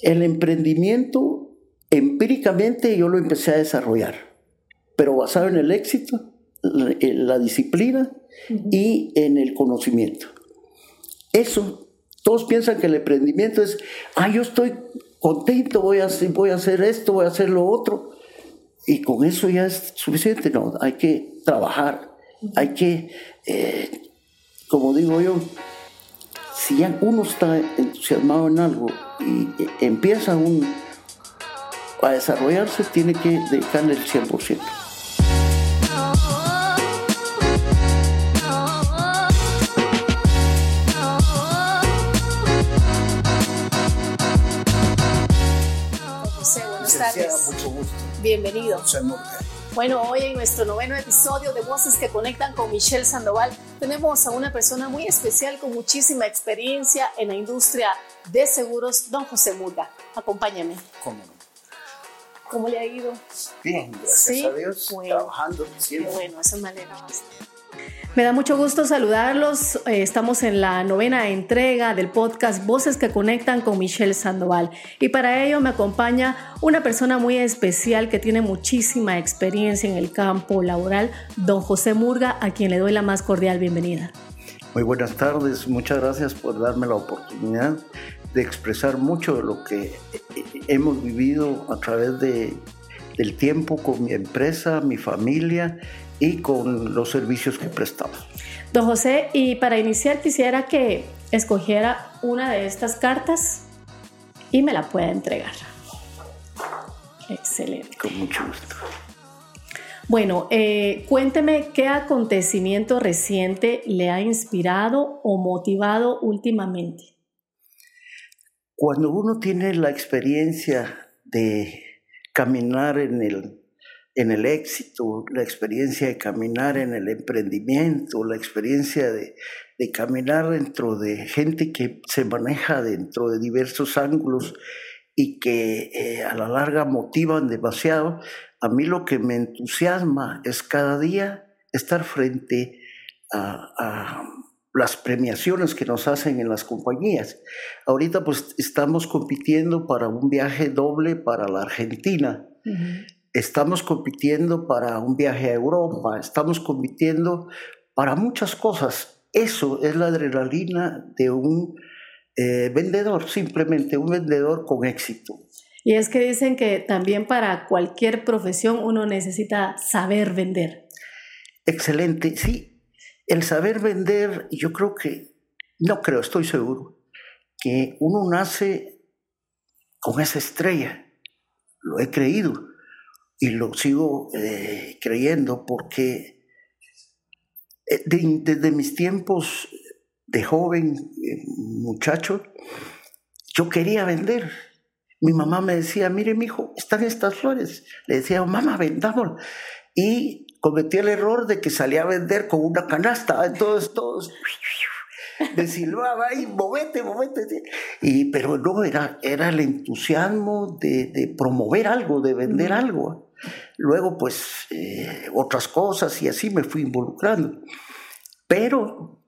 El emprendimiento, empíricamente yo lo empecé a desarrollar, pero basado en el éxito, en la disciplina y en el conocimiento. Eso, todos piensan que el emprendimiento es, ah, yo estoy contento, voy a, hacer, voy a hacer esto, voy a hacer lo otro, y con eso ya es suficiente. No, hay que trabajar, hay que, eh, como digo yo, si ya uno está entusiasmado en algo y empieza un, a desarrollarse, tiene que dedicarle el 100%. Mucho gusto. Bienvenido. Bueno, hoy en nuestro noveno episodio de Voces que Conectan con Michelle Sandoval, tenemos a una persona muy especial con muchísima experiencia en la industria de seguros, don José Murga. Acompáñame. ¿Cómo ¿Cómo le ha ido? Bien, gracias a Dios. trabajando siempre. bueno, eso me alegra bastante. Me da mucho gusto saludarlos. Eh, estamos en la novena entrega del podcast Voces que Conectan con Michelle Sandoval. Y para ello me acompaña una persona muy especial que tiene muchísima experiencia en el campo laboral, don José Murga, a quien le doy la más cordial bienvenida. Muy buenas tardes, muchas gracias por darme la oportunidad de expresar mucho de lo que hemos vivido a través de, del tiempo con mi empresa, mi familia y con los servicios que prestamos. Don José, y para iniciar quisiera que escogiera una de estas cartas y me la pueda entregar. Excelente. Con mucho gusto. Bueno, eh, cuénteme qué acontecimiento reciente le ha inspirado o motivado últimamente. Cuando uno tiene la experiencia de caminar en el en el éxito, la experiencia de caminar en el emprendimiento, la experiencia de, caminar dentro de gente que se maneja dentro de diversos ángulos y que eh, a la larga motivan demasiado, a mí lo que me entusiasma es cada día estar frente a las premiaciones que nos hacen en las compañías. Ahorita pues estamos compitiendo para un viaje doble para la Argentina estamos compitiendo para un viaje a Europa, estamos compitiendo para muchas cosas. Eso es la adrenalina de un eh, vendedor, simplemente un vendedor con éxito. Y es que dicen que también para cualquier profesión uno necesita saber vender. Excelente, sí. El saber vender, yo creo que, no creo, estoy seguro, que uno nace con esa estrella. Lo he creído y lo sigo eh, creyendo porque eh, desde mis tiempos de joven eh, muchacho, yo quería vender. Mi mamá me decía, mire, mi hijo, están estas flores. Le decía, mamá, vendamos. Y cometí el error de que salía a vender con una canasta. Entonces todos me silbaba y movete, movete. Y, pero no, era, era el entusiasmo de, de promover algo, de vender algo. Luego, pues, eh, otras cosas y así me fui involucrando. Pero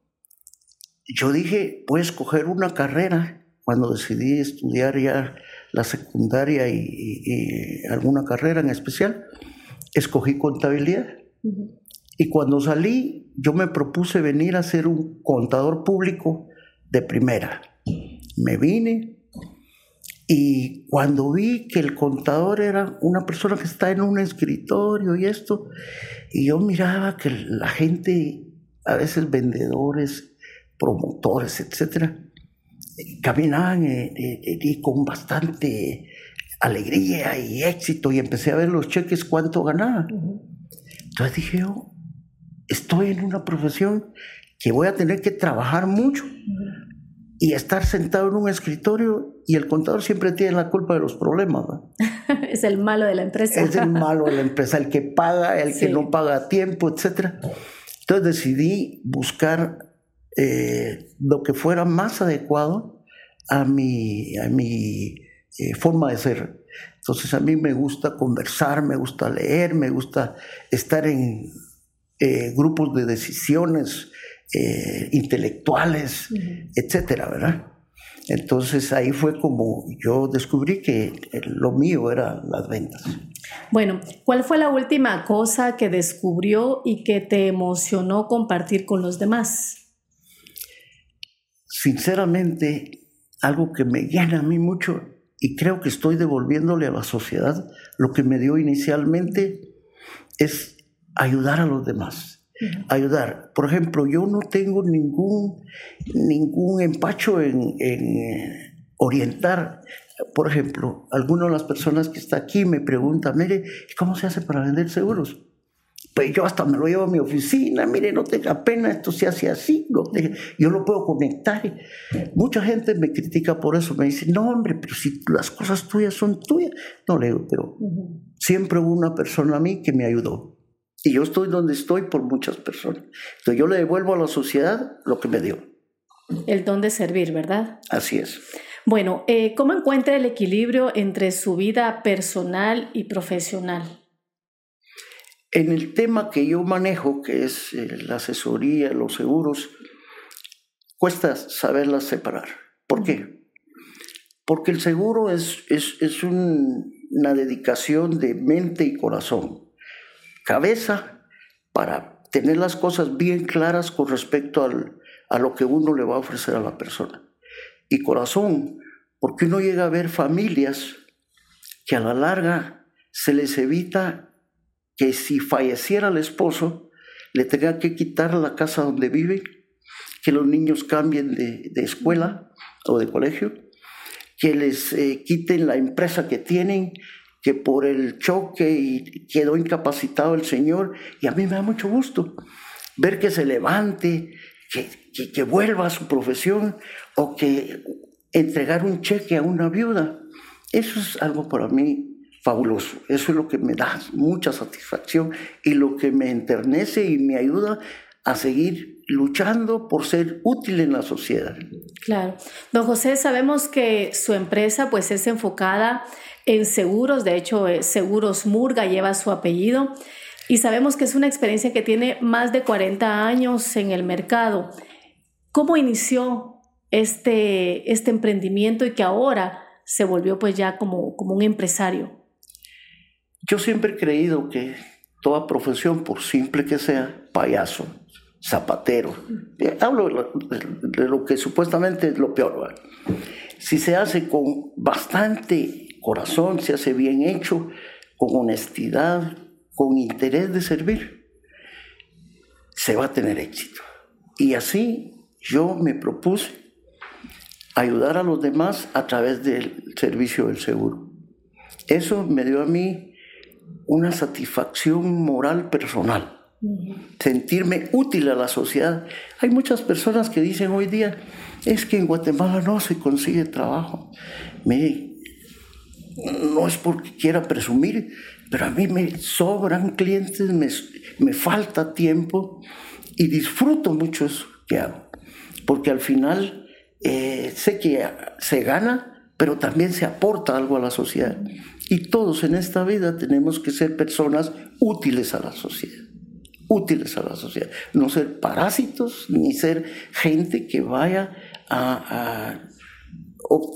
yo dije, voy a escoger una carrera. Cuando decidí estudiar ya la secundaria y, alguna carrera en especial, escogí contabilidad. Y cuando salí, yo me propuse venir a ser un contador público de primera. Me vine, y cuando vi que el contador era una persona que está en un escritorio y esto, y yo miraba que la gente, a veces vendedores, promotores, etcétera, caminaban eh, eh, eh, con bastante alegría y éxito y empecé a ver los cheques cuánto ganaban. Entonces dije yo, estoy en una profesión que voy a tener que trabajar mucho y estar sentado en un escritorio y el contador siempre tiene la culpa de los problemas. es el malo de la empresa. Es el malo de la empresa, el que paga, el que no paga a tiempo, etc. Entonces decidí buscar eh, lo que fuera más adecuado a mi, a mi eh, forma de ser. Entonces a mí me gusta conversar, me gusta leer, me gusta estar en eh, grupos de decisiones, eh, intelectuales, etcétera, ¿verdad? Entonces ahí fue como yo descubrí que lo mío era las ventas. Bueno, ¿cuál fue la última cosa que descubrió y que te emocionó compartir con los demás? Sinceramente, algo que me llena a mí mucho y creo que estoy devolviéndole a la sociedad lo que me dio inicialmente es ayudar a los demás. Ayudar. Por ejemplo, yo no tengo ningún, ningún empacho en, en orientar por ejemplo, alguna de las personas que está aquí me pregunta, mire, ¿cómo se hace para vender seguros? Pues yo hasta me lo llevo a mi oficina, mire, no tenga pena, esto se hace así, yo lo puedo conectar. Mucha gente me critica por eso, me dice, no hombre, pero si las cosas tuyas son tuyas. No le digo, pero siempre hubo una persona a mí que me ayudó. Y yo estoy donde estoy por muchas personas. Entonces yo le devuelvo a la sociedad lo que me dio. El don de servir, ¿verdad? Así es. Bueno, eh, ¿cómo encuentra el equilibrio entre su vida personal y profesional? En el tema que yo manejo, que es eh, la asesoría, los seguros, cuesta saberlas separar. ¿Por qué? Porque el seguro es, es, una dedicación de mente y corazón. Cabeza para tener las cosas bien claras con respecto a lo que uno le va a ofrecer a la persona. Y corazón, porque uno llega a ver familias que a la larga se les evita que si falleciera el esposo, le tenga que quitar la casa donde vive, que los niños cambien de, escuela o de colegio, que les eh, quiten la empresa que tienen, que por el choque quedó incapacitado el señor, y a mí me da mucho gusto ver que se levante, que, que vuelva a su profesión o que entregar un cheque a una viuda. Eso es algo para mí fabuloso. Eso es lo que me da mucha satisfacción y lo que me enternece y me ayuda a seguir luchando por ser útil en la sociedad. Claro. Don José, sabemos que su empresa pues es enfocada en seguros, de hecho eh, Seguros Murga lleva su apellido y sabemos que es una experiencia que tiene más de 40 años en el mercado. ¿Cómo inició este, este emprendimiento y que ahora se volvió pues ya como, como un empresario? Yo siempre he creído que toda profesión, por simple que sea, payaso, zapatero, eh, hablo de lo, que supuestamente es lo peor, si se hace con bastante corazón, se hace bien hecho, con honestidad, con interés de servir, se va a tener éxito. Y así yo me propuse ayudar a los demás a través del servicio del seguro. Eso me dio a mí una satisfacción moral personal, sentirme útil a la sociedad. Hay muchas personas que dicen hoy día, es que en Guatemala no se consigue trabajo. No es porque quiera presumir, pero a mí me sobran clientes, me, me falta tiempo y disfruto mucho eso que hago, porque al final eh, sé que se gana, pero también se aporta algo a la sociedad. Y todos en esta vida tenemos que ser personas útiles a la sociedad. Útiles a la sociedad. No ser parásitos ni ser gente que vaya a,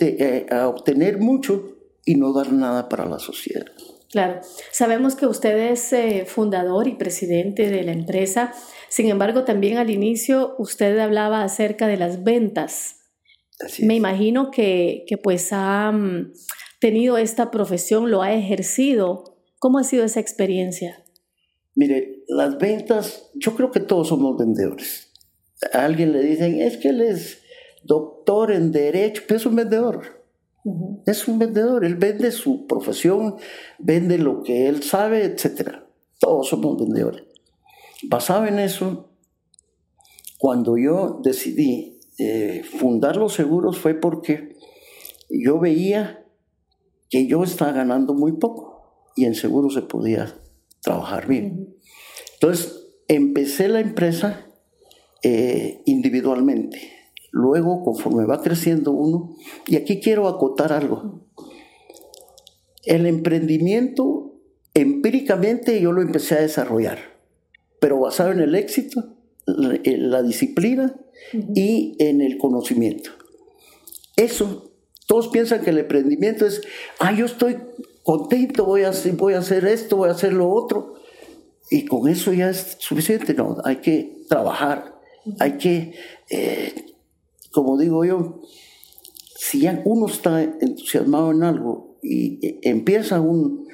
eh, obtener mucho y no dar nada para la sociedad. Claro, sabemos que usted es eh, fundador y presidente de la empresa, sin embargo también al inicio usted hablaba acerca de las ventas. Me imagino que, que pues ha, mm, tenido esta profesión, lo ha ejercido. ¿Cómo ha sido esa experiencia? Mire, las ventas, yo creo que todos somos vendedores. A alguien le dicen, es que él es doctor en derecho, pero es un vendedor. Es un vendedor, él vende su profesión, vende lo que él sabe, etc. Todos somos vendedores. Basado en eso, cuando yo decidí eh, fundar los seguros fue porque yo veía que yo estaba ganando muy poco y en seguro se podía trabajar bien. Entonces, empecé la empresa eh, individualmente. Luego, conforme va creciendo uno, y aquí quiero acotar algo. El emprendimiento, empíricamente, yo lo empecé a desarrollar, pero basado en el éxito, en la disciplina y en el conocimiento. Eso, todos piensan que el emprendimiento es, ah, yo estoy contento, voy a, voy a hacer esto, voy a hacer lo otro. Y con eso ya es suficiente, no, hay que trabajar, hay que, eh, como digo yo, si ya uno está entusiasmado en algo y empieza un,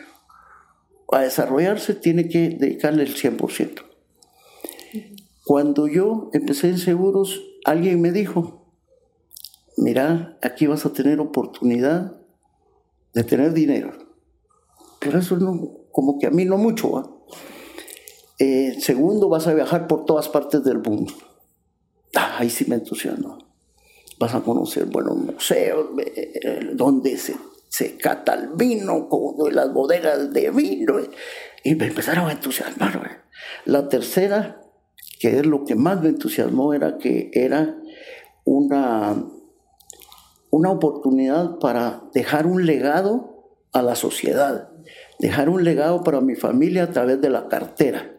a desarrollarse, tiene que dedicarle el 100%. Cuando yo empecé en seguros, alguien me dijo, mira, aquí vas a tener oportunidad de tener dinero. Pero eso no, como que a mí no mucho. Eh, segundo, vas a viajar por todas partes del mundo. Ah, ahí sí me entusiasmo. Vas a conocer buenos museos, eh, donde se, se cata el vino, como las bodegas de vino. Y me empezaron a entusiasmar. La tercera, que es lo que más me entusiasmó, era que era una, una oportunidad para dejar un legado a la sociedad, dejar un legado para mi familia a través de la cartera.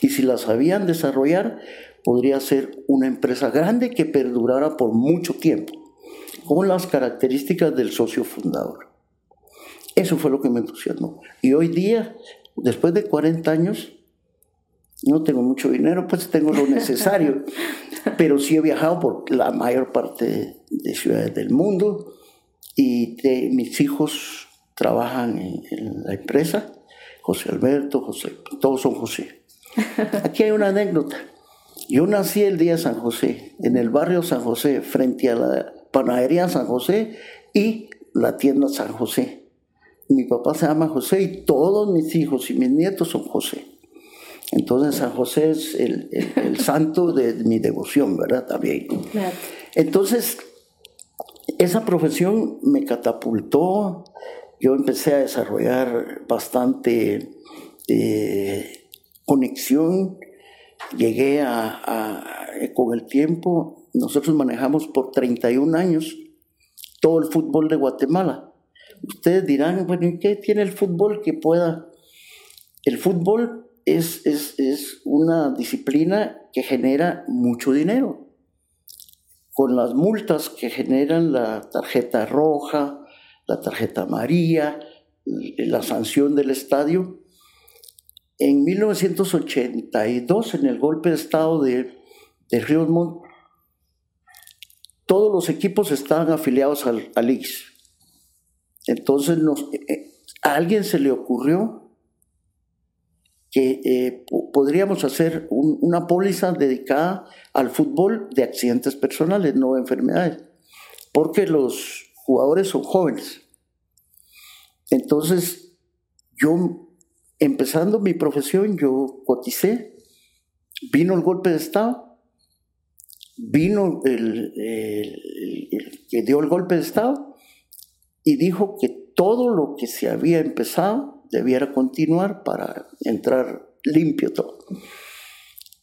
Y si la sabían desarrollar, podría ser una empresa grande que perdurara por mucho tiempo, con las características del socio fundador. Eso fue lo que me entusiasmó. Y hoy día, después de 40 años, no tengo mucho dinero, pues tengo lo necesario, pero sí he viajado por la mayor parte de ciudades del mundo y mis hijos trabajan en, la empresa, José Alberto, José, todos son José. Aquí hay una anécdota. Yo nací el día de San José, en el barrio San José, frente a la panadería San José y la tienda San José. Mi papá se llama José y todos mis hijos y mis nietos son José. Entonces San José es el, santo de mi devoción, ¿verdad? También. Entonces, esa profesión me catapultó, yo empecé a desarrollar bastante eh, conexión, llegué a, con el tiempo, nosotros manejamos por 31 años todo el fútbol de Guatemala. Ustedes dirán, bueno, ¿y qué tiene el fútbol que pueda? El fútbol es, una disciplina que genera mucho dinero. Con las multas que generan la tarjeta roja, la tarjeta amarilla, la sanción del estadio, en 1982, en el golpe de Estado de, de Ríos todos los equipos estaban afiliados al, al Entonces eh, eh, a alguien se le ocurrió que eh, podríamos hacer una póliza dedicada al fútbol de accidentes personales, no de enfermedades, porque los jugadores son jóvenes. Entonces, yo, empezando mi profesión, yo coticé, vino el golpe de Estado, vino el que dio el golpe de Estado y dijo que todo lo que se había empezado debiera continuar para entrar limpio todo.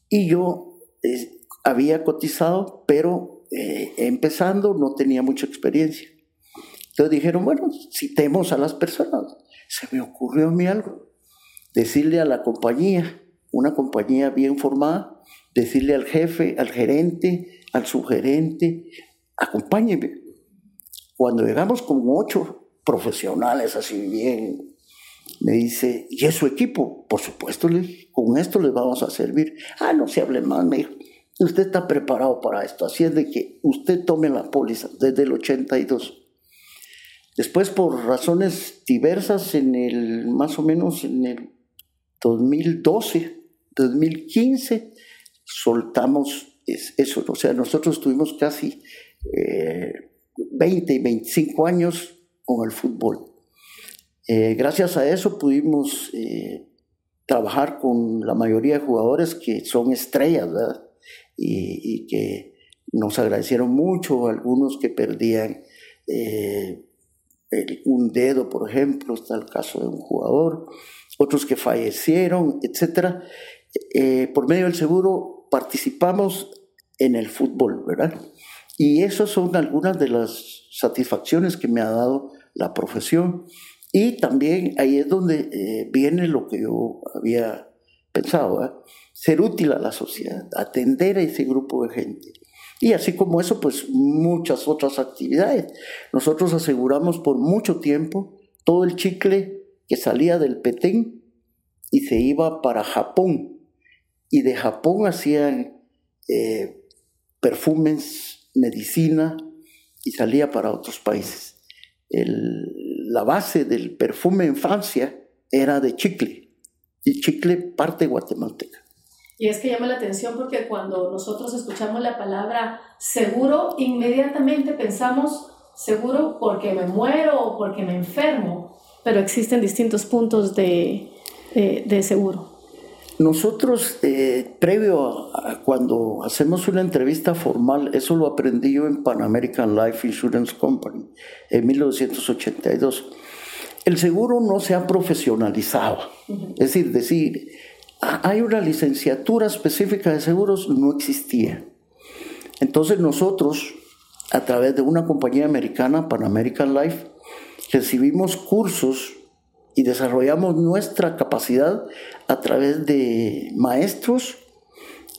Y yo eh, había cotizado, pero eh, empezando no tenía mucha experiencia. Entonces dijeron, bueno, citemos a las personas. Se me ocurrió a mí algo. Decirle a la compañía, una compañía bien formada, decirle al jefe, al gerente, al subgerente, acompáñeme. Cuando llegamos con ocho profesionales así bien me dice, ¿y es su equipo? Por supuesto, con esto les vamos a servir. Ah, no se hable más, me dijo. Usted está preparado para esto, así es de que usted tome la póliza desde el 82. Después, por razones diversas, en el, más o menos en el 2012, 2015, soltamos eso. O sea, nosotros tuvimos casi 20 y 25 años con el fútbol. Eh, gracias a eso pudimos eh, trabajar con la mayoría de jugadores que son estrellas. Y, que nos agradecieron mucho, algunos que perdían eh, un dedo, por ejemplo, está el caso de un jugador, otros que fallecieron, etc. por medio del seguro participamos en el fútbol, ¿verdad? Y esas son algunas de las satisfacciones que me ha dado la profesión. Y también ahí es donde eh, viene lo que yo había pensado, ser útil a la sociedad, atender a ese grupo de gente. Y así como eso, pues muchas otras actividades. Nosotros aseguramos por mucho tiempo todo el chicle que salía del Petén y se iba para Japón. Y de Japón hacían eh, perfumes, medicina y salía para otros países. La base del perfume en Francia era de chicle y chicle parte guatemalteca. Y es que llama la atención porque cuando nosotros escuchamos la palabra seguro, inmediatamente pensamos seguro porque me muero o porque me enfermo, pero existen distintos puntos de, de, seguro. Nosotros, eh, previo a, cuando hacemos una entrevista formal, eso lo aprendí yo en Pan American Life Insurance Company en 1982. El seguro no se ha profesionalizado. Es decir, decir, hay una licenciatura específica de seguros, no existía. Entonces nosotros, a través de una compañía americana, Pan American Life, recibimos cursos y desarrollamos nuestra capacidad a través de maestros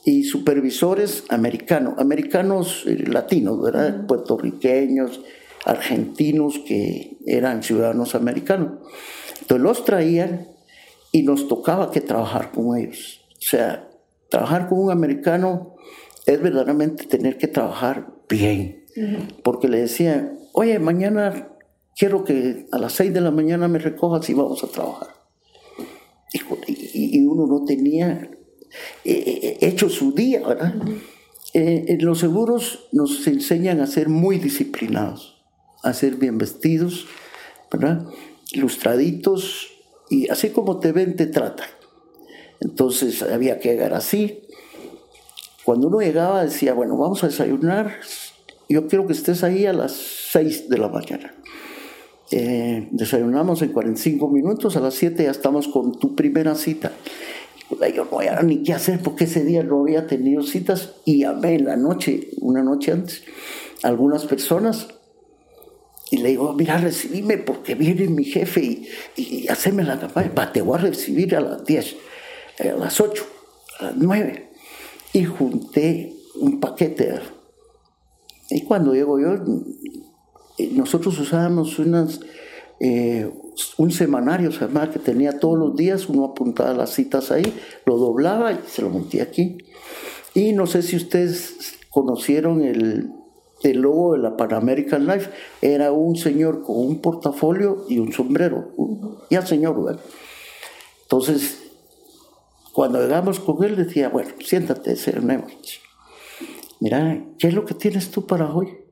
y supervisores americanos, americanos eh, latinos, ¿verdad? Puertorriqueños, argentinos que eran ciudadanos americanos. Entonces los traían y nos tocaba que trabajar con ellos. O sea, trabajar con un americano es verdaderamente tener que trabajar bien. Porque le decía, oye, mañana quiero que a las seis de la mañana me recojas y vamos a trabajar. Y, uno no tenía eh, eh, hecho su día, ¿verdad? Eh, los seguros nos enseñan a ser muy disciplinados, a ser bien vestidos, ¿verdad? Ilustraditos, y así como te ven, te tratan. Entonces había que llegar así. Cuando uno llegaba decía, bueno, vamos a desayunar, yo quiero que estés ahí a las 6 de la mañana. Eh, desayunamos en 45 minutos, a las 7 ya estamos con tu primera cita. Yo no había ni qué hacer porque ese día no había tenido citas y llamé en la noche, una noche antes, algunas personas y le digo, mira, recibime porque viene mi jefe y, y haceme la campaña. te voy a recibir a las 10, eh, a las 8, a las 9. Y junté un paquete. Y cuando llego yo, nosotros usábamos eh, un semanario se que tenía todos los días, uno apuntaba las citas ahí, lo doblaba y se lo monté aquí. Y no sé si ustedes conocieron el, el logo de la Pan American Life era un señor con un portafolio y un sombrero. Ya señor, ¿verdad? Entonces, cuando llegamos con él, decía, bueno, siéntate, cernemos. Mira, ¿qué es lo que tienes tú para hoy?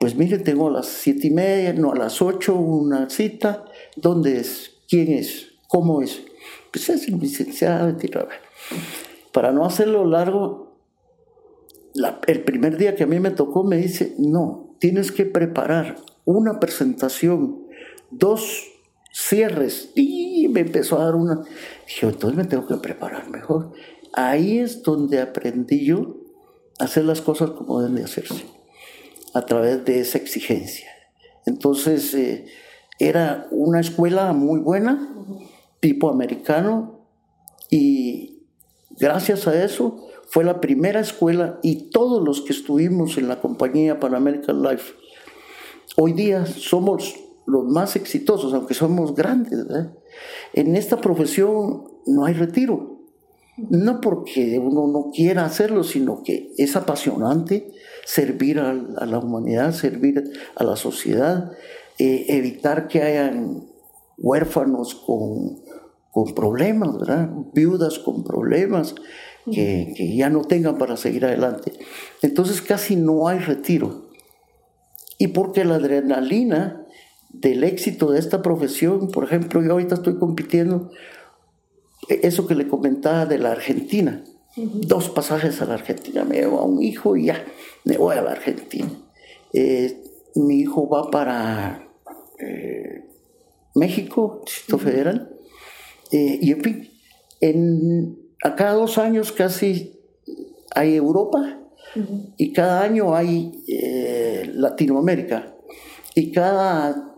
Pues mire, tengo a las siete y media, no, a las ocho una cita. ¿Dónde es? ¿Quién es? ¿Cómo es? Pues es el licenciado. Para no hacerlo largo, el primer día que a mí me tocó me dice, no, tienes que preparar una presentación, dos cierres, y me empezó a dar una. Dije, entonces me tengo que preparar mejor. Ahí es donde aprendí yo a hacer las cosas como deben de hacerse, a través de esa exigencia. Entonces, eh, era una escuela muy buena, tipo americano, y gracias a eso fue la primera escuela y todos los que estuvimos en la compañía Pan American Life, hoy día somos los más exitosos, aunque somos grandes. En esta profesión no hay retiro. No porque uno no quiera hacerlo, sino que es apasionante servir a, la humanidad, servir a la sociedad, eh, evitar que hayan huérfanos con, con problemas, ¿verdad? viudas con problemas, que, ya no tengan para seguir adelante. Entonces casi no hay retiro. Y porque la adrenalina del éxito de esta profesión, por ejemplo, yo ahorita estoy compitiendo, e, eso que le comentaba de la Argentina, dos pasajes a la Argentina, me llevo a un hijo y ya, me voy a la Argentina. Eh, mi hijo va para eh, México, Distrito Federal, eh, y en fin, en, a cada dos años casi hay Europa y cada año hay eh, Latinoamérica. Y cada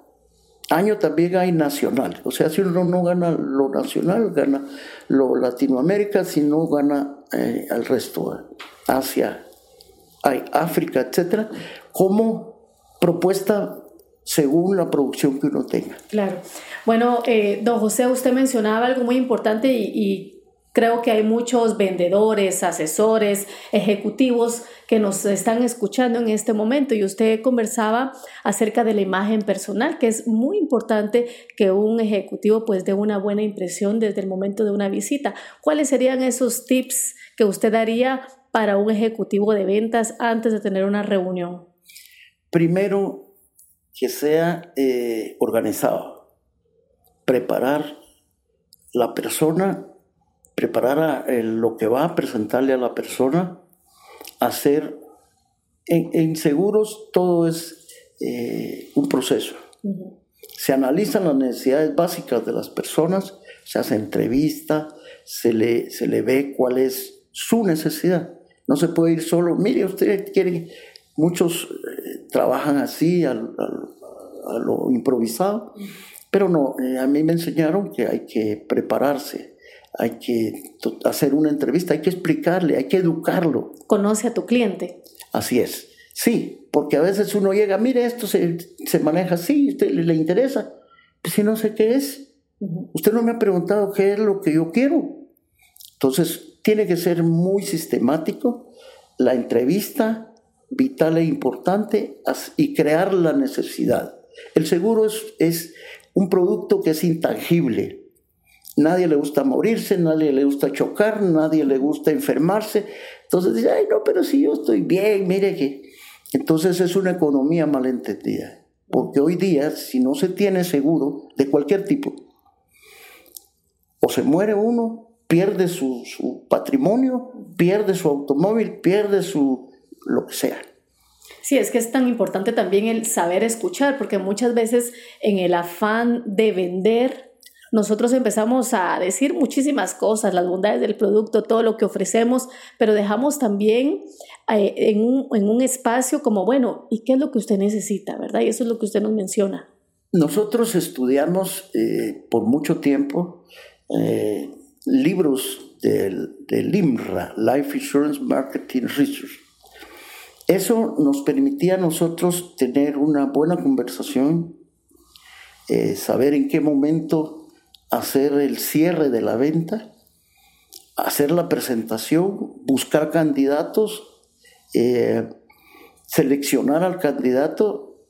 año también hay nacional. O sea, si uno no gana lo nacional, gana lo Latinoamérica, si no gana eh, al resto, Asia, hay África, etcétera, como propuesta según la producción que uno tenga. Claro. Bueno, eh, don José, usted mencionaba algo muy importante y, creo que hay muchos vendedores, asesores, ejecutivos que nos están escuchando en este momento y usted conversaba acerca de la imagen personal, que es muy importante que un ejecutivo pues dé una buena impresión desde el momento de una visita. ¿Cuáles serían esos tips que usted daría para un ejecutivo de ventas antes de tener una reunión? Primero, que sea eh, organizado. Preparar la persona, preparar lo que va a presentarle a la persona, hacer. En, seguros todo es eh, un proceso. Se analizan las necesidades básicas de las personas, se hace entrevista, se le, se le ve cuál es su necesidad. No se puede ir solo, mire, usted quiere Muchos eh, trabajan así, a lo improvisado, pero no, eh, a mí me enseñaron que hay que prepararse, hay que hacer una entrevista, hay que explicarle, hay que educarlo. Conoce a tu cliente. Así es, sí, porque a veces uno llega, mire, esto se, maneja así, usted le, interesa, pues si no sé qué es, usted no me ha preguntado qué es lo que yo quiero. Entonces, tiene que ser muy sistemático la entrevista, vital e importante y crear la necesidad. El seguro es, un producto que es intangible. Nadie le gusta morirse, nadie le gusta chocar, nadie le gusta enfermarse. Entonces dice, ay, no, pero si yo estoy bien, mire que... Entonces es una economía malentendida. Porque hoy día, si no se tiene seguro de cualquier tipo, o se muere uno, pierde su, su patrimonio, pierde su automóvil, pierde su, lo que sea. Sí, es que es tan importante también el saber escuchar, porque muchas veces en el afán de vender, nosotros empezamos a decir muchísimas cosas, las bondades del producto, todo lo que ofrecemos, pero dejamos también eh, en, un, espacio como, bueno, ¿y qué es lo que usted necesita, verdad? Y eso es lo que usted nos menciona. Nosotros estudiamos eh, por mucho tiempo eh, libros del, del IMRA, Life Insurance Marketing Research eso nos permitía a nosotros tener una buena conversación, eh, saber en qué momento hacer el cierre de la venta, hacer la presentación, buscar candidatos, eh, seleccionar al candidato,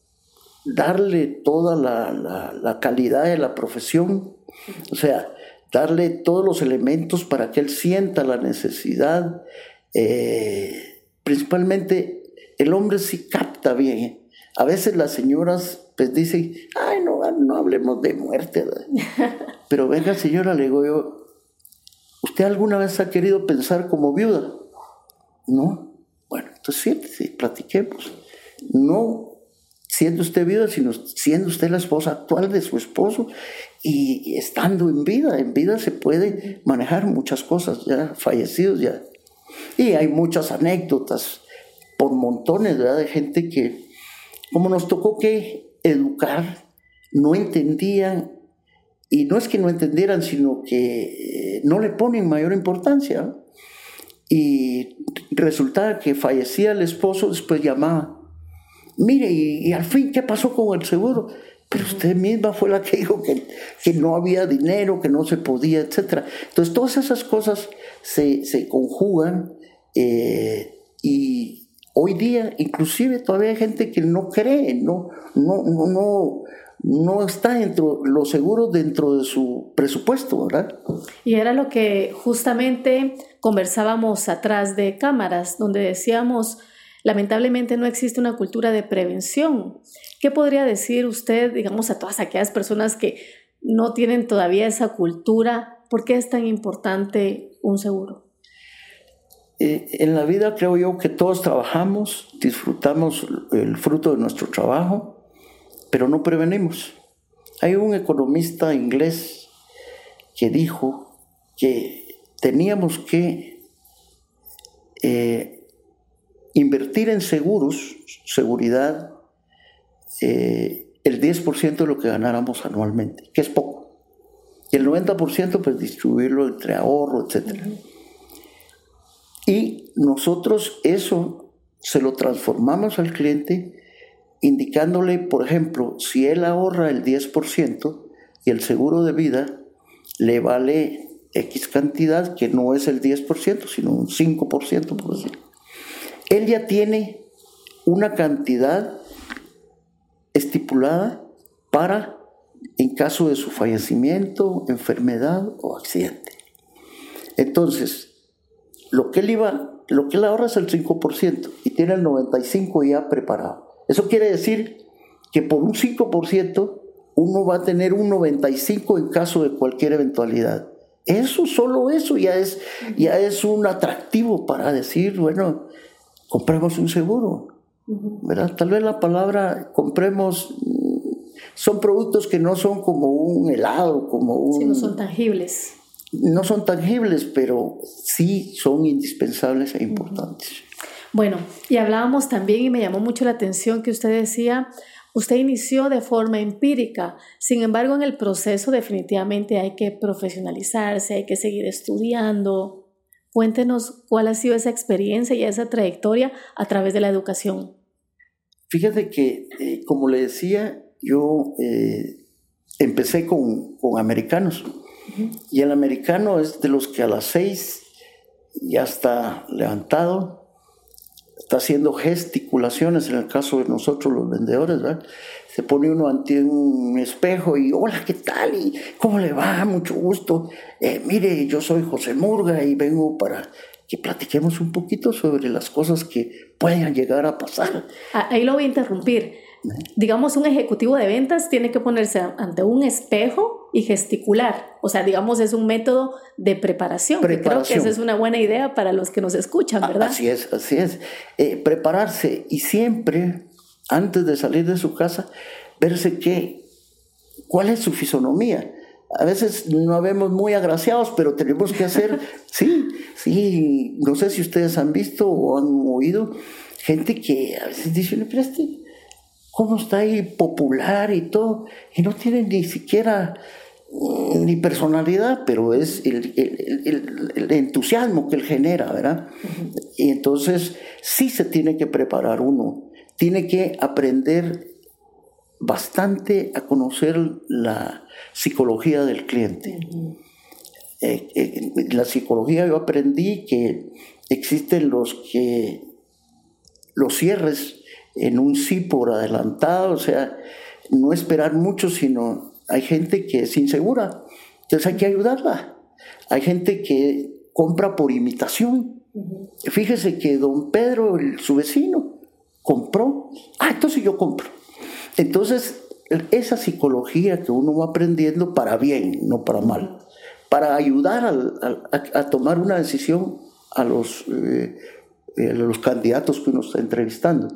darle toda la, calidad de la profesión, o sea, darle todos los elementos para que él sienta la necesidad, eh, principalmente el hombre sí capta bien. A veces las señoras pues dicen, ay, no, no hablemos de muerte. Pero venga señora, le digo yo, ¿usted alguna vez ha querido pensar como viuda? No. Bueno, entonces siéntese, platiquemos. No siendo usted viuda, sino siendo usted la esposa actual de su esposo y estando en vida. En vida se puede manejar muchas cosas, ya fallecidos ya. Y hay muchas anécdotas por montones de gente que, como nos tocó que educar, no entendían, y no es que no entendieran, sino que eh, no le ponen mayor importancia. Y resultaba que fallecía el esposo, después llamaba, mire, y, al fin, ¿qué pasó con el seguro? Pero usted misma fue la que dijo que, que no había dinero, que no se podía, etc. Entonces todas esas cosas se, se conjugan eh, y Hoy día, inclusive, todavía hay gente que no cree, no, no, no, no, está dentro, lo seguro dentro de su presupuesto, ¿verdad? Y era lo que justamente conversábamos atrás de cámaras, donde decíamos, lamentablemente no existe una cultura de prevención. ¿Qué podría decir usted, digamos, a todas aquellas personas que no tienen todavía esa cultura? ¿Por qué es tan importante un seguro? Eh, en la vida creo yo que todos trabajamos, disfrutamos el fruto de nuestro trabajo, pero no prevenimos. Hay un economista inglés que dijo que teníamos que eh, invertir en seguros, seguridad, eh, el 10% de lo que ganáramos anualmente, que es poco. Y el 90% pues distribuirlo entre ahorro, etcétera. Y nosotros eso se lo transformamos al cliente indicándole, por ejemplo, si él ahorra el 10% y el seguro de vida le vale X cantidad, que no es el 10%, sino un 5%, por decir. Él ya tiene una cantidad estipulada para en caso de su fallecimiento, enfermedad o accidente. Entonces, lo que él iba, lo que él ahorra es el 5% y tiene el 95% ya preparado. Eso quiere decir que por un 5% uno va a tener un 95% en caso de cualquier eventualidad. Eso, solo eso ya es, ya es un atractivo para decir, bueno, compremos un seguro. ¿verdad? Tal vez la palabra compremos son productos que no son como un helado, como un... Sí, no son tangibles. No son tangibles, pero sí son indispensables e importantes. Bueno, y hablábamos también y me llamó mucho la atención que usted decía, usted inició de forma empírica, sin embargo en el proceso definitivamente hay que profesionalizarse, hay que seguir estudiando. Cuéntenos cuál ha sido esa experiencia y esa trayectoria a través de la educación. Fíjate que, eh, como le decía, yo eh, empecé con, americanos. Y el americano es de los que a las seis ya está levantado, está haciendo gesticulaciones, en el caso de nosotros los vendedores, ¿verdad? Se pone uno ante un espejo y, hola, ¿qué tal? ¿Y cómo le va? Mucho gusto. Eh, mire, yo soy José Murga y vengo para que platiquemos un poquito sobre las cosas que puedan llegar a pasar. Ahí lo voy a interrumpir digamos, un ejecutivo de ventas tiene que ponerse ante un espejo y gesticular. O sea, digamos, es un método de preparación. creo que esa es una buena idea para los que nos escuchan, ¿verdad? Así es, así es. Eh, prepararse y siempre, antes de salir de su casa, verse qué, cuál es su fisonomía. A veces no vemos muy agraciados, pero tenemos que hacer, sí, sí, no sé si ustedes han visto o han oído gente que a veces dice, pero este cómo está ahí popular y todo, y no tiene ni siquiera mm, ni personalidad, pero es el, entusiasmo que él genera, ¿verdad? Y entonces sí se tiene que preparar uno, tiene que aprender bastante a conocer la psicología del cliente. Eh, eh, la psicología yo aprendí que existen los que los cierres en un sí por adelantado, o sea, no esperar mucho, sino hay gente que es insegura, entonces hay que ayudarla. Hay gente que compra por imitación. Fíjese que don Pedro, su vecino, compró, ah, entonces yo compro. Entonces, esa psicología que uno va aprendiendo para bien, no para mal, para ayudar a, tomar una decisión a los, eh, eh, a los candidatos que uno está entrevistando.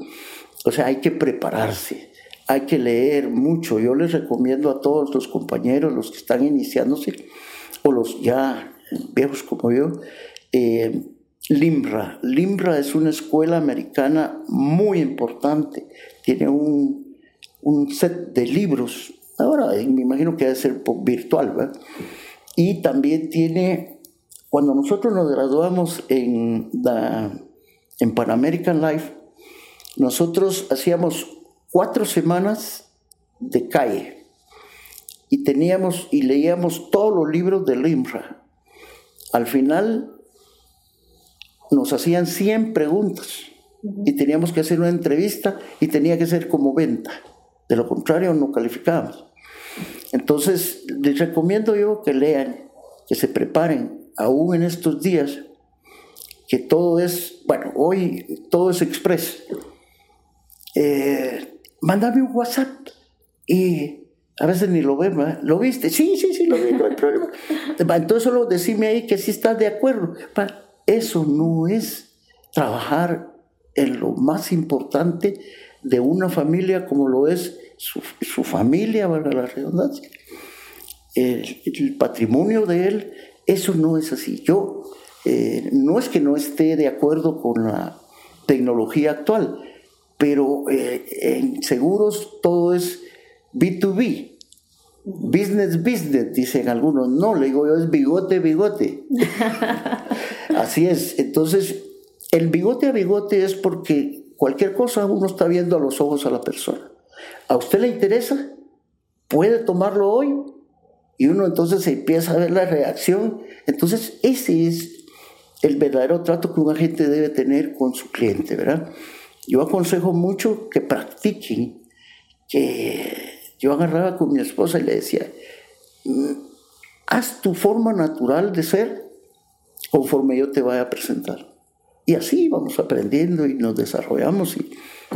O sea, hay que prepararse, hay que leer mucho. Yo les recomiendo a todos los compañeros, los que están iniciándose, o los ya viejos como yo, eh, LIMRA. LIMRA es una escuela americana muy importante. Tiene un, set de libros. Ahora me imagino que debe ser virtual, ¿verdad? Y también tiene, cuando nosotros nos graduamos en, en Pan American Life, nosotros hacíamos cuatro semanas de calle y teníamos y leíamos todos los libros del IMRA. Al final nos hacían 100 preguntas y teníamos que hacer una entrevista y tenía que ser como venta. De lo contrario, no calificábamos. Entonces, les recomiendo yo que lean, que se preparen, aún en estos días, que todo es, bueno, hoy todo es express eh, mándame un WhatsApp y a veces ni lo ven, ¿lo viste? Sí, sí, sí, lo vi, no hay problema. Entonces solo decime ahí que sí estás de acuerdo. Eso no es trabajar en lo más importante de una familia como lo es su, familia, valga la redundancia. El, patrimonio de él, eso no es así. Yo eh, no es que no esté de acuerdo con la tecnología actual, pero eh, en seguros todo es B2B. Business, business, dicen algunos. No, le digo yo, es bigote, bigote. Así es. Entonces, El bigote a bigote es porque cualquier cosa uno está viendo a los ojos a la persona. ¿A usted le interesa? ¿Puede tomarlo hoy? Y uno entonces empieza a ver la reacción. Entonces ese es el verdadero trato que un agente debe tener con su cliente, ¿verdad? Yo aconsejo mucho que practiquen, que yo agarraba con mi esposa y le decía, mm, haz tu forma natural de ser conforme yo te vaya a presentar. Y así vamos aprendiendo y nos desarrollamos y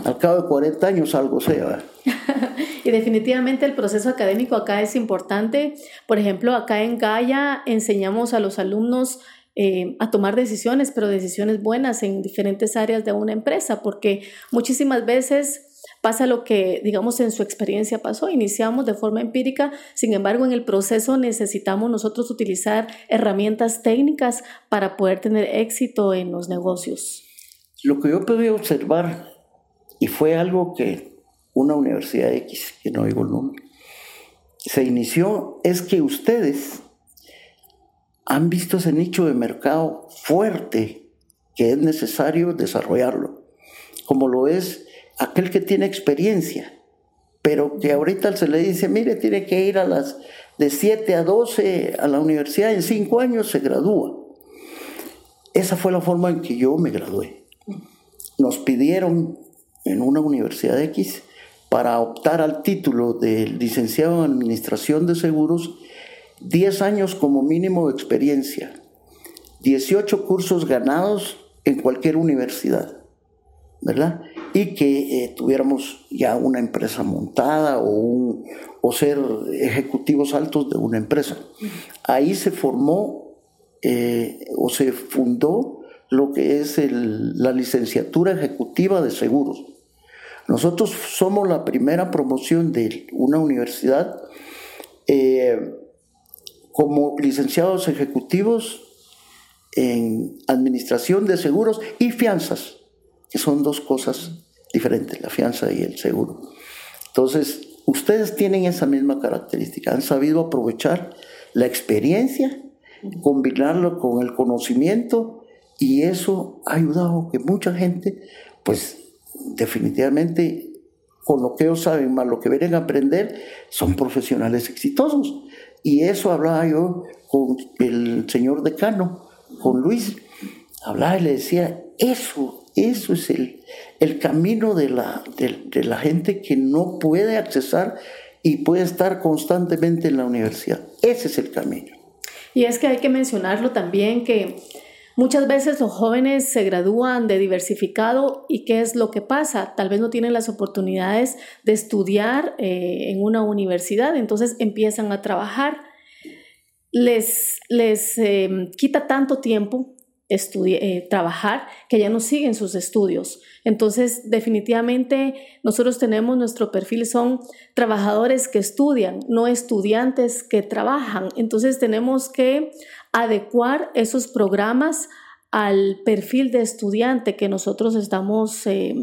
al cabo de 40 años algo sea. y definitivamente el proceso académico acá es importante. Por ejemplo, acá en Gaia enseñamos a los alumnos eh, a tomar decisiones, pero decisiones buenas en diferentes áreas de una empresa, porque muchísimas veces pasa lo que, digamos, en su experiencia pasó. Iniciamos de forma empírica, sin embargo, en el proceso necesitamos nosotros utilizar herramientas técnicas para poder tener éxito en los negocios. Lo que yo pude observar, y fue algo que una universidad X, que no digo el nombre, se inició, es que ustedes han visto ese nicho de mercado fuerte que es necesario desarrollarlo, como lo es aquel que tiene experiencia, pero que ahorita se le dice, mire, tiene que ir a las de 7 a 12 a la universidad, en 5 años se gradúa. Esa fue la forma en que yo me gradué. Nos pidieron en una universidad X para optar al título de licenciado en Administración de Seguros, 10 años como mínimo de experiencia, 18 cursos ganados en cualquier universidad, ¿verdad? y que eh, tuviéramos ya una empresa montada o, ser ejecutivos altos de una empresa. Ahí se formó eh, o se fundó lo que es la licenciatura ejecutiva de seguros. Nosotros somos la primera promoción de una universidad eh, como licenciados ejecutivos en administración de seguros y fianzas que son dos cosas diferentes, la fianza y el seguro. Entonces, ustedes tienen esa misma característica, han sabido aprovechar la experiencia, combinarlo con el conocimiento y eso ha ayudado a que mucha gente, pues definitivamente con lo que ellos saben más lo que vienen a aprender, son profesionales exitosos. Y eso hablaba yo con el señor decano, con Luis, hablaba y le decía, eso eso es el, el camino de la, de, la gente que no puede accesar y puede estar constantemente en la universidad. Ese es el camino. Y es que hay que mencionarlo también que muchas veces los jóvenes se gradúan de diversificado y ¿qué es lo que pasa? Tal vez no tienen las oportunidades de estudiar eh, en una universidad, entonces empiezan a trabajar. Les, les eh, quita tanto tiempo eh, trabajar, que ya no siguen sus estudios. Entonces, definitivamente nosotros tenemos nuestro perfil, son trabajadores que estudian, no estudiantes que trabajan. Entonces, tenemos que adecuar esos programas al perfil de estudiante que nosotros estamos eh,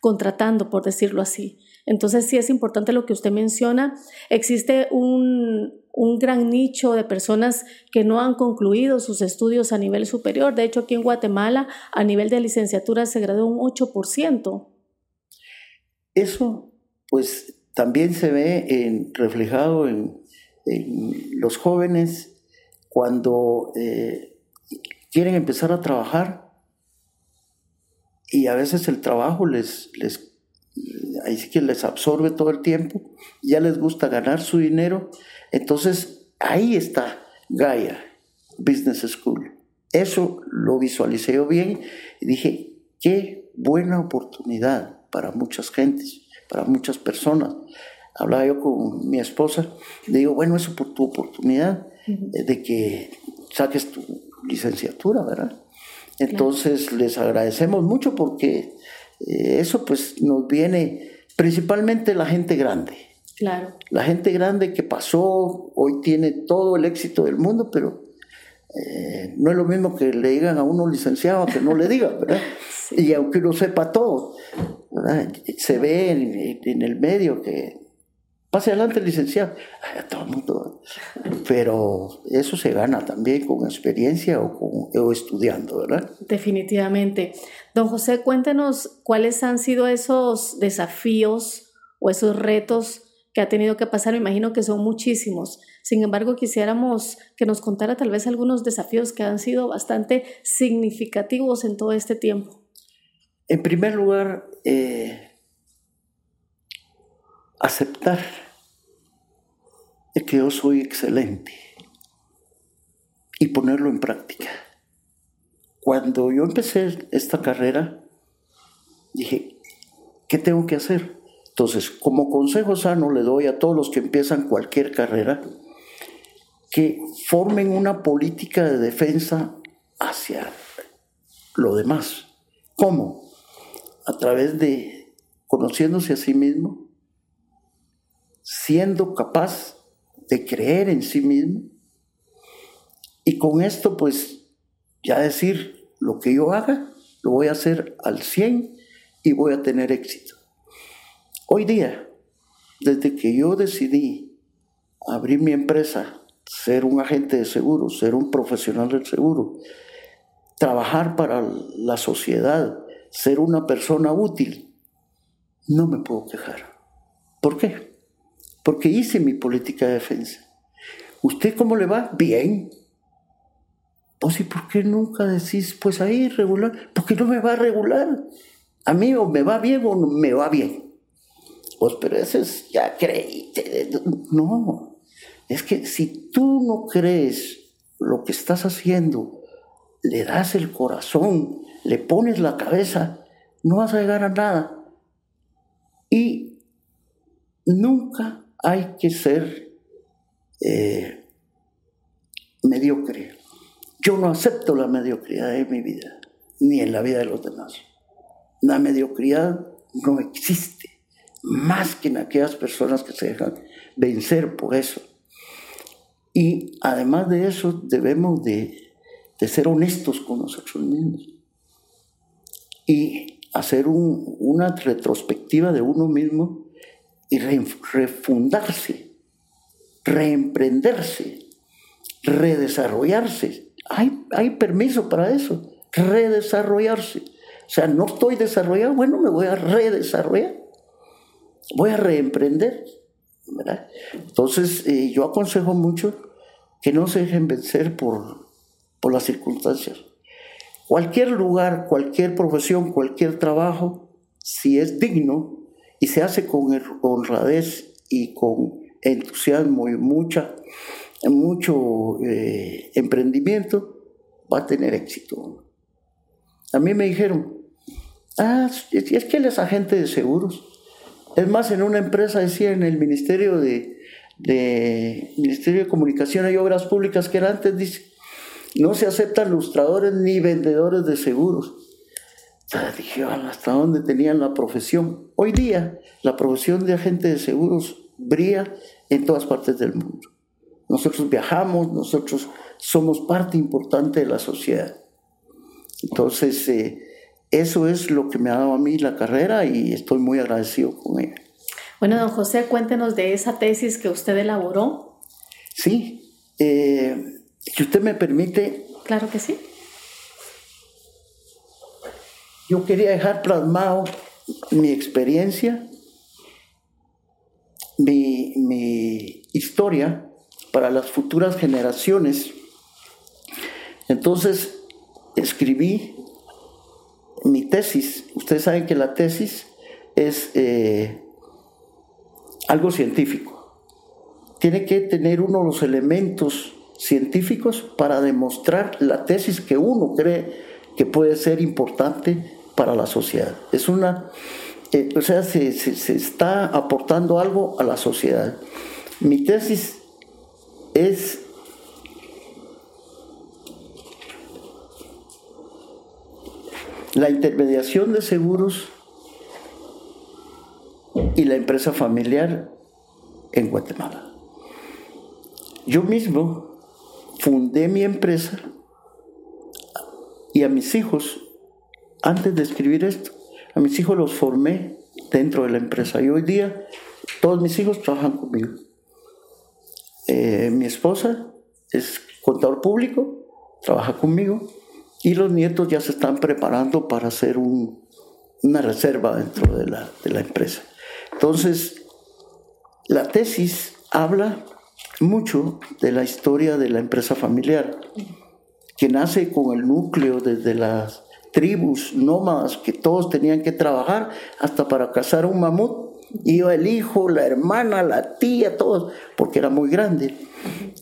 contratando, por decirlo así. Entonces, sí es importante lo que usted menciona. Existe un, un gran nicho de personas que no han concluido sus estudios a nivel superior. De hecho, aquí en Guatemala, a nivel de licenciatura, se graduó un 8%. Eso, pues, también se ve reflejado en, los jóvenes cuando eh, quieren empezar a trabajar y a veces el trabajo les, les, ahí sí que les absorbe todo el tiempo, ya les gusta ganar su dinero entonces, ahí está Gaia Business School. Eso lo visualicé yo bien y dije, qué buena oportunidad para muchas gentes, para muchas personas. Hablaba yo con mi esposa, le digo, bueno, eso por tu oportunidad eh, de que saques tu licenciatura, ¿verdad? Entonces les agradecemos mucho porque eso pues nos viene principalmente la gente grande Claro. La gente grande que pasó hoy tiene todo el éxito del mundo, pero eh, no es lo mismo que le digan a uno licenciado que no le digan, ¿verdad? Y aunque uno sepa todo, se ve en, el medio que Pase adelante, licenciado. Ay, todo el mundo. Pero eso se gana también con experiencia o, con, o estudiando, ¿verdad? Definitivamente. Don José, cuéntenos cuáles han sido esos desafíos o esos retos que ha tenido que pasar. Me imagino que son muchísimos. Sin embargo, quisiéramos que nos contara tal vez algunos desafíos que han sido bastante significativos en todo este tiempo. En primer lugar, eh, aceptar de que yo soy excelente y ponerlo en práctica. Cuando yo empecé esta carrera, dije, ¿qué tengo que hacer? Entonces, como consejo sano le doy a todos los que empiezan cualquier carrera, que formen una política de defensa hacia lo demás. ¿Cómo? A través de conociéndose a sí mismo, siendo capaz de creer en sí mismo y con esto pues ya decir lo que yo haga, lo voy a hacer al 100 y voy a tener éxito. Hoy día, desde que yo decidí abrir mi empresa, ser un agente de seguro, ser un profesional del seguro, trabajar para la sociedad, ser una persona útil, no me puedo quejar. ¿Por qué? Porque hice mi política de defensa. ¿Usted cómo le va? Bien. Pues ¿y por qué nunca decís, pues ahí regular? Porque no me va a regular. A mí o me va bien o no me va bien. Pues pero eso es, ya creíte. No, es que si tú no crees lo que estás haciendo, le das el corazón, le pones la cabeza, no vas a llegar a nada. Y nunca hay que ser eh, mediocre. Yo no acepto la mediocridad en mi vida, ni en la vida de los demás. La mediocridad no existe, más que en aquellas personas que se dejan vencer por eso. Y además de eso, debemos de, ser honestos con nosotros mismos y hacer una retrospectiva de uno mismo y refundarse, reemprenderse, redesarrollarse. Hay, hay permiso para eso, redesarrollarse. O sea, no estoy desarrollado, bueno, me voy a redesarrollar, voy a reemprender. Entonces, eh, yo aconsejo mucho que no se dejen vencer por, por las circunstancias. Cualquier lugar, cualquier profesión, cualquier trabajo, si es digno, y se hace con honradez y con entusiasmo y mucha, mucho eh, emprendimiento, va a tener éxito. A mí me dijeron, ah, es que él es agente de seguros. Es más, en una empresa decía en el Ministerio de, Ministerio de Comunicación y Obras Públicas que era antes, dice, no se aceptan lustradores ni vendedores de seguros. Dije, ¿hasta dónde tenían la profesión? Hoy día, la profesión de agente de seguros brilla en todas partes del mundo. Nosotros viajamos, nosotros somos parte importante de la sociedad. Entonces, eh, eso es lo que me ha dado a mí la carrera y estoy muy agradecido con ella. Bueno, don José, cuéntenos de esa tesis que usted elaboró. Sí, eh, si usted me permite. Claro que sí yo quería dejar plasmado mi experiencia, mi, historia para las futuras generaciones. Entonces escribí mi tesis. Ustedes saben que la tesis es eh, algo científico. Tiene que tener uno de los elementos científicos para demostrar la tesis que uno cree que puede ser importante para la sociedad. Es una, eh, o sea, se, está aportando algo a la sociedad. Mi tesis es la intermediación de seguros y la empresa familiar en Guatemala. Yo mismo fundé mi empresa y a mis hijos antes de escribir esto, a mis hijos los formé dentro de la empresa y hoy día Todos mis hijos trabajan conmigo. Eh, mi esposa es contador público, trabaja conmigo, y los nietos ya se están preparando para hacer una reserva dentro de la, de la empresa. Entonces, la tesis habla mucho de la historia de la empresa familiar, que nace con el núcleo desde las tribus nómadas que todos tenían que trabajar hasta para cazar un mamut. Iba el hijo, la hermana, la tía, todos, porque era muy grande.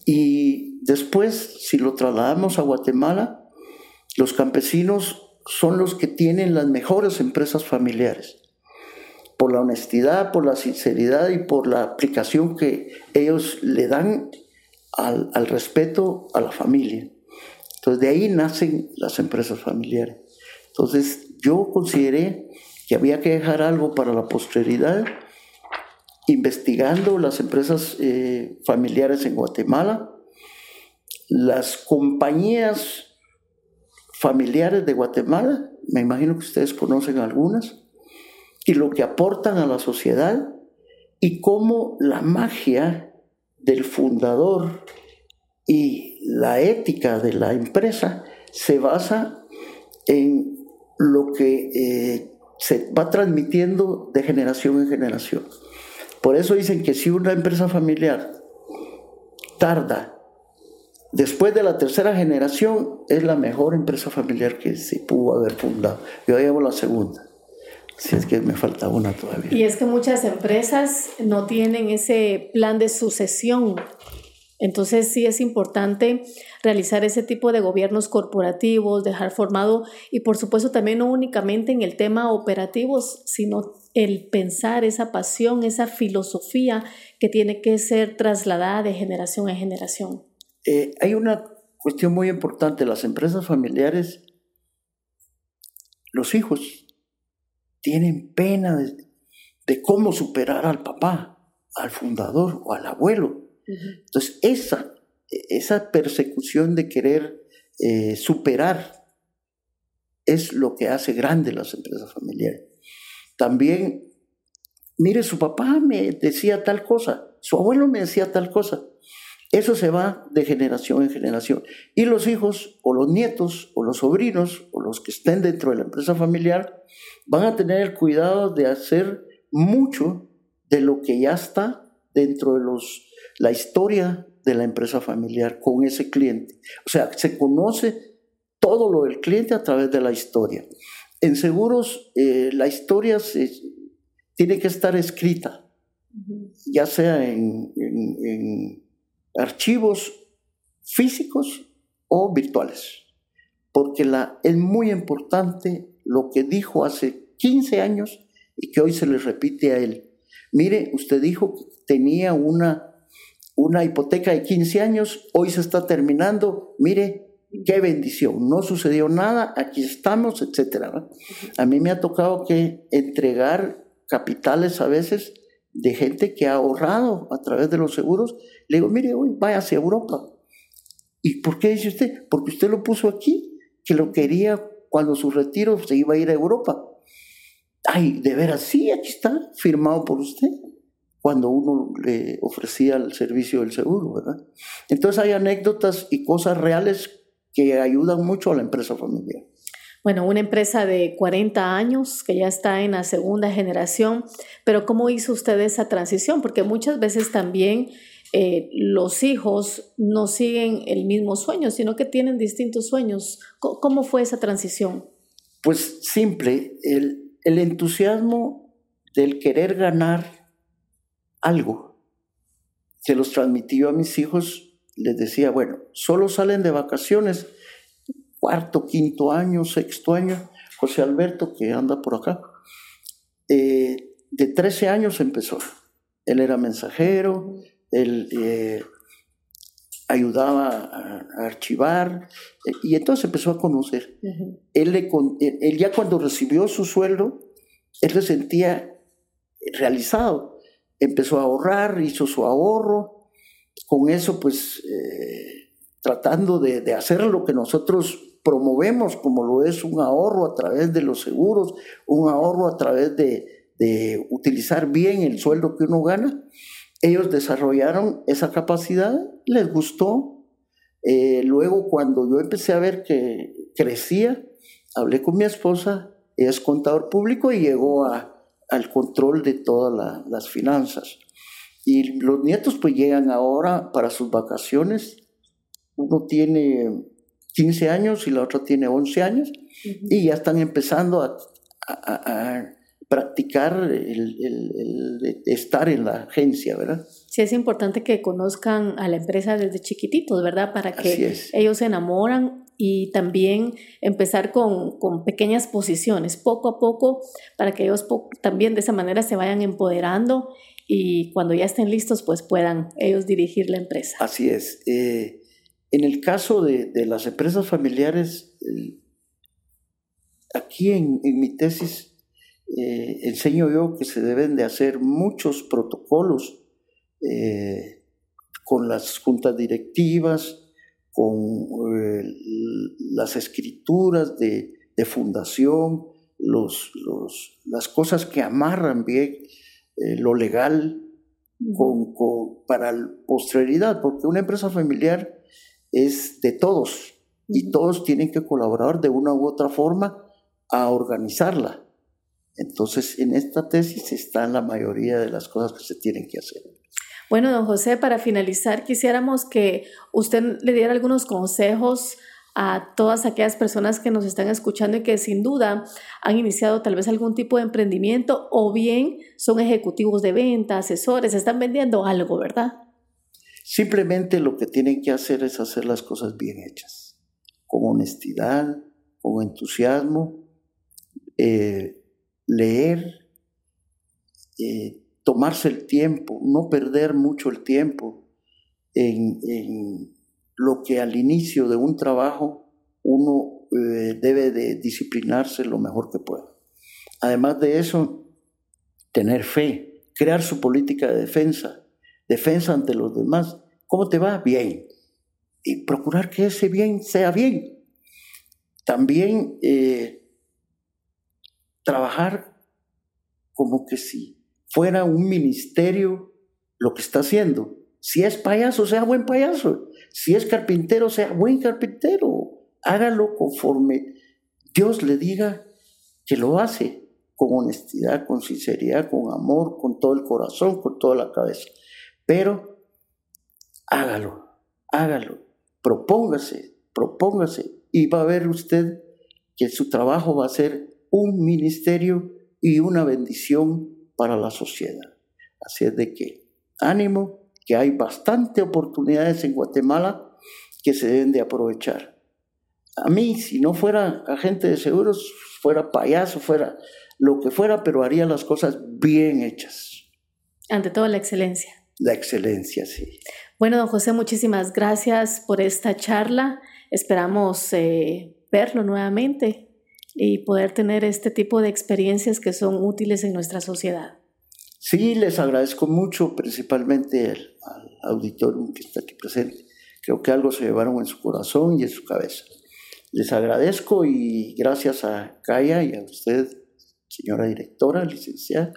Y después, si lo trasladamos a Guatemala, los campesinos son los que tienen las mejores empresas familiares, por la honestidad, por la sinceridad y por la aplicación que ellos le dan al, al respeto a la familia. Entonces de ahí nacen las empresas familiares. Entonces yo consideré que había que dejar algo para la posteridad, investigando las empresas eh, familiares en Guatemala, las compañías familiares de Guatemala, me imagino que ustedes conocen algunas, y lo que aportan a la sociedad y cómo la magia del fundador y la ética de la empresa se basa en lo que eh, se va transmitiendo de generación en generación. Por eso dicen que si una empresa familiar tarda después de la tercera generación, es la mejor empresa familiar que se pudo haber fundado. Yo llevo la segunda. Si es que me falta una todavía. Y es que muchas empresas no tienen ese plan de sucesión entonces sí es importante realizar ese tipo de gobiernos corporativos, dejar formado y por supuesto también no únicamente en el tema operativos, sino el pensar esa pasión, esa filosofía que tiene que ser trasladada de generación en generación. Eh, hay una cuestión muy importante, las empresas familiares, los hijos tienen pena de cómo superar al papá, al fundador o al abuelo entonces, esa, esa persecución de querer eh, superar es lo que hace grande las empresas familiares. También, mire, su papá me decía tal cosa, su abuelo me decía tal cosa. Eso se va de generación en generación. Y los hijos, o los nietos, o los sobrinos, o los que estén dentro de la empresa familiar, van a tener el cuidado de hacer mucho de lo que ya está dentro de los la historia de la empresa familiar con ese cliente. O sea, se conoce todo lo del cliente a través de la historia. En seguros, eh, la historia tiene que estar escrita, ya sea en, archivos físicos o virtuales, porque la, es muy importante lo que dijo hace 15 años y que hoy se le repite a él. Mire, usted dijo que tenía una una hipoteca de 15 años, hoy se está terminando, mire, qué bendición, no sucedió nada, aquí estamos, etc. A mí me ha tocado que entregar capitales a veces de gente que ha ahorrado a través de los seguros. Le digo, mire, hoy vaya hacia Europa. ¿Y por qué dice usted? Porque usted lo puso aquí, que lo quería cuando su retiro se iba a ir a Europa. Ay, de veras, sí, aquí está, firmado por usted cuando uno le ofrecía el servicio del seguro, ¿verdad? Entonces hay anécdotas y cosas reales que ayudan mucho a la empresa familiar. Bueno, una empresa de 40 años que ya está en la segunda generación, pero ¿cómo hizo usted esa transición? Porque muchas veces también eh, los hijos no siguen el mismo sueño, sino que tienen distintos sueños. ¿Cómo fue esa transición? Pues simple, el, el entusiasmo del querer ganar algo. Se los transmitió a mis hijos, les decía, bueno, solo salen de vacaciones cuarto, quinto año, sexto año. José Alberto, que anda por acá, eh, de 13 años empezó. Él era mensajero, él eh, ayudaba a, archivar, eh, y entonces empezó a conocer. él, le, él ya cuando recibió su sueldo, él se sentía realizado empezó a ahorrar, hizo su ahorro, con eso pues eh, tratando de, hacer lo que nosotros promovemos, como lo es un ahorro a través de los seguros, un ahorro a través de, de utilizar bien el sueldo que uno gana, ellos desarrollaron esa capacidad, les gustó. Eh, luego, cuando yo empecé a ver que crecía, hablé con mi esposa, es contador público y llegó a, al control de todas las finanzas. Y los nietos pues llegan ahora para sus vacaciones. Uno tiene 15 años y la otra tiene 11 años y ya están empezando a, practicar el, estar en la agencia, ¿verdad? Sí, es importante que conozcan a la empresa desde chiquititos, ¿verdad? Para que ellos se enamoran y también empezar con, con, pequeñas posiciones, poco a poco, para que ellos también de esa manera se vayan empoderando y cuando ya estén listos, pues puedan ellos dirigir la empresa. Así es. Eh, en el caso de, de las empresas familiares, aquí en, en, mi tesis eh, enseño yo que se deben de hacer muchos protocolos eh, con las juntas directivas, con eh, las escrituras de, fundación, los, las cosas que amarran bien eh, lo legal con, para la posteridad, porque una empresa familiar es de todos y todos tienen que colaborar de una u otra forma a organizarla. Entonces, en esta tesis están la mayoría de las cosas que se tienen que hacer. Bueno, don José, para finalizar, quisiéramos que usted le diera algunos consejos a todas aquellas personas que nos están escuchando y que sin duda han iniciado tal vez algún tipo de emprendimiento o bien son ejecutivos de venta, asesores, están vendiendo algo, ¿verdad? Simplemente lo que tienen que hacer es hacer las cosas bien hechas, con honestidad, con entusiasmo, eh, leer, eh, tomarse el tiempo, no perder mucho el tiempo en, lo que al inicio de un trabajo uno eh, debe de disciplinarse lo mejor que pueda. Además de eso, tener fe, crear su política de defensa, defensa ante los demás. ¿Cómo te va? Bien. Y procurar que ese bien sea bien. También eh, trabajar como que sí fuera un ministerio lo que está haciendo. Si es payaso, sea buen payaso. Si es carpintero, sea buen carpintero. Hágalo conforme Dios le diga que lo hace, con honestidad, con sinceridad, con amor, con todo el corazón, con toda la cabeza. Pero hágalo, hágalo, propóngase, propóngase y va a ver usted que su trabajo va a ser un ministerio y una bendición para la sociedad. Así es de que ánimo, que hay bastante oportunidades en Guatemala que se deben de aprovechar. A mí, si no fuera agente de seguros, fuera payaso, fuera lo que fuera, pero haría las cosas bien hechas. Ante todo, la excelencia. La excelencia, sí. Bueno, don José, muchísimas gracias por esta charla. Esperamos eh, verlo nuevamente y poder tener este tipo de experiencias que son útiles en nuestra sociedad. Sí, les agradezco mucho, principalmente al, auditorio que está aquí presente. Creo que algo se llevaron en su corazón y en su cabeza. Les agradezco y gracias a Kaya y a usted, señora directora, licenciada,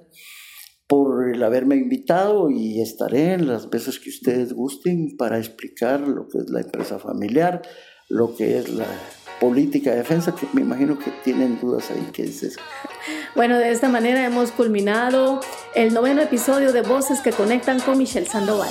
por el haberme invitado y estaré en las veces que ustedes gusten para explicar lo que es la empresa familiar, lo que es la política de defensa, que me imagino que tienen dudas ahí, ¿qué es eso? Bueno, de esta manera hemos culminado el noveno episodio de Voces que Conectan con Michelle Sandoval.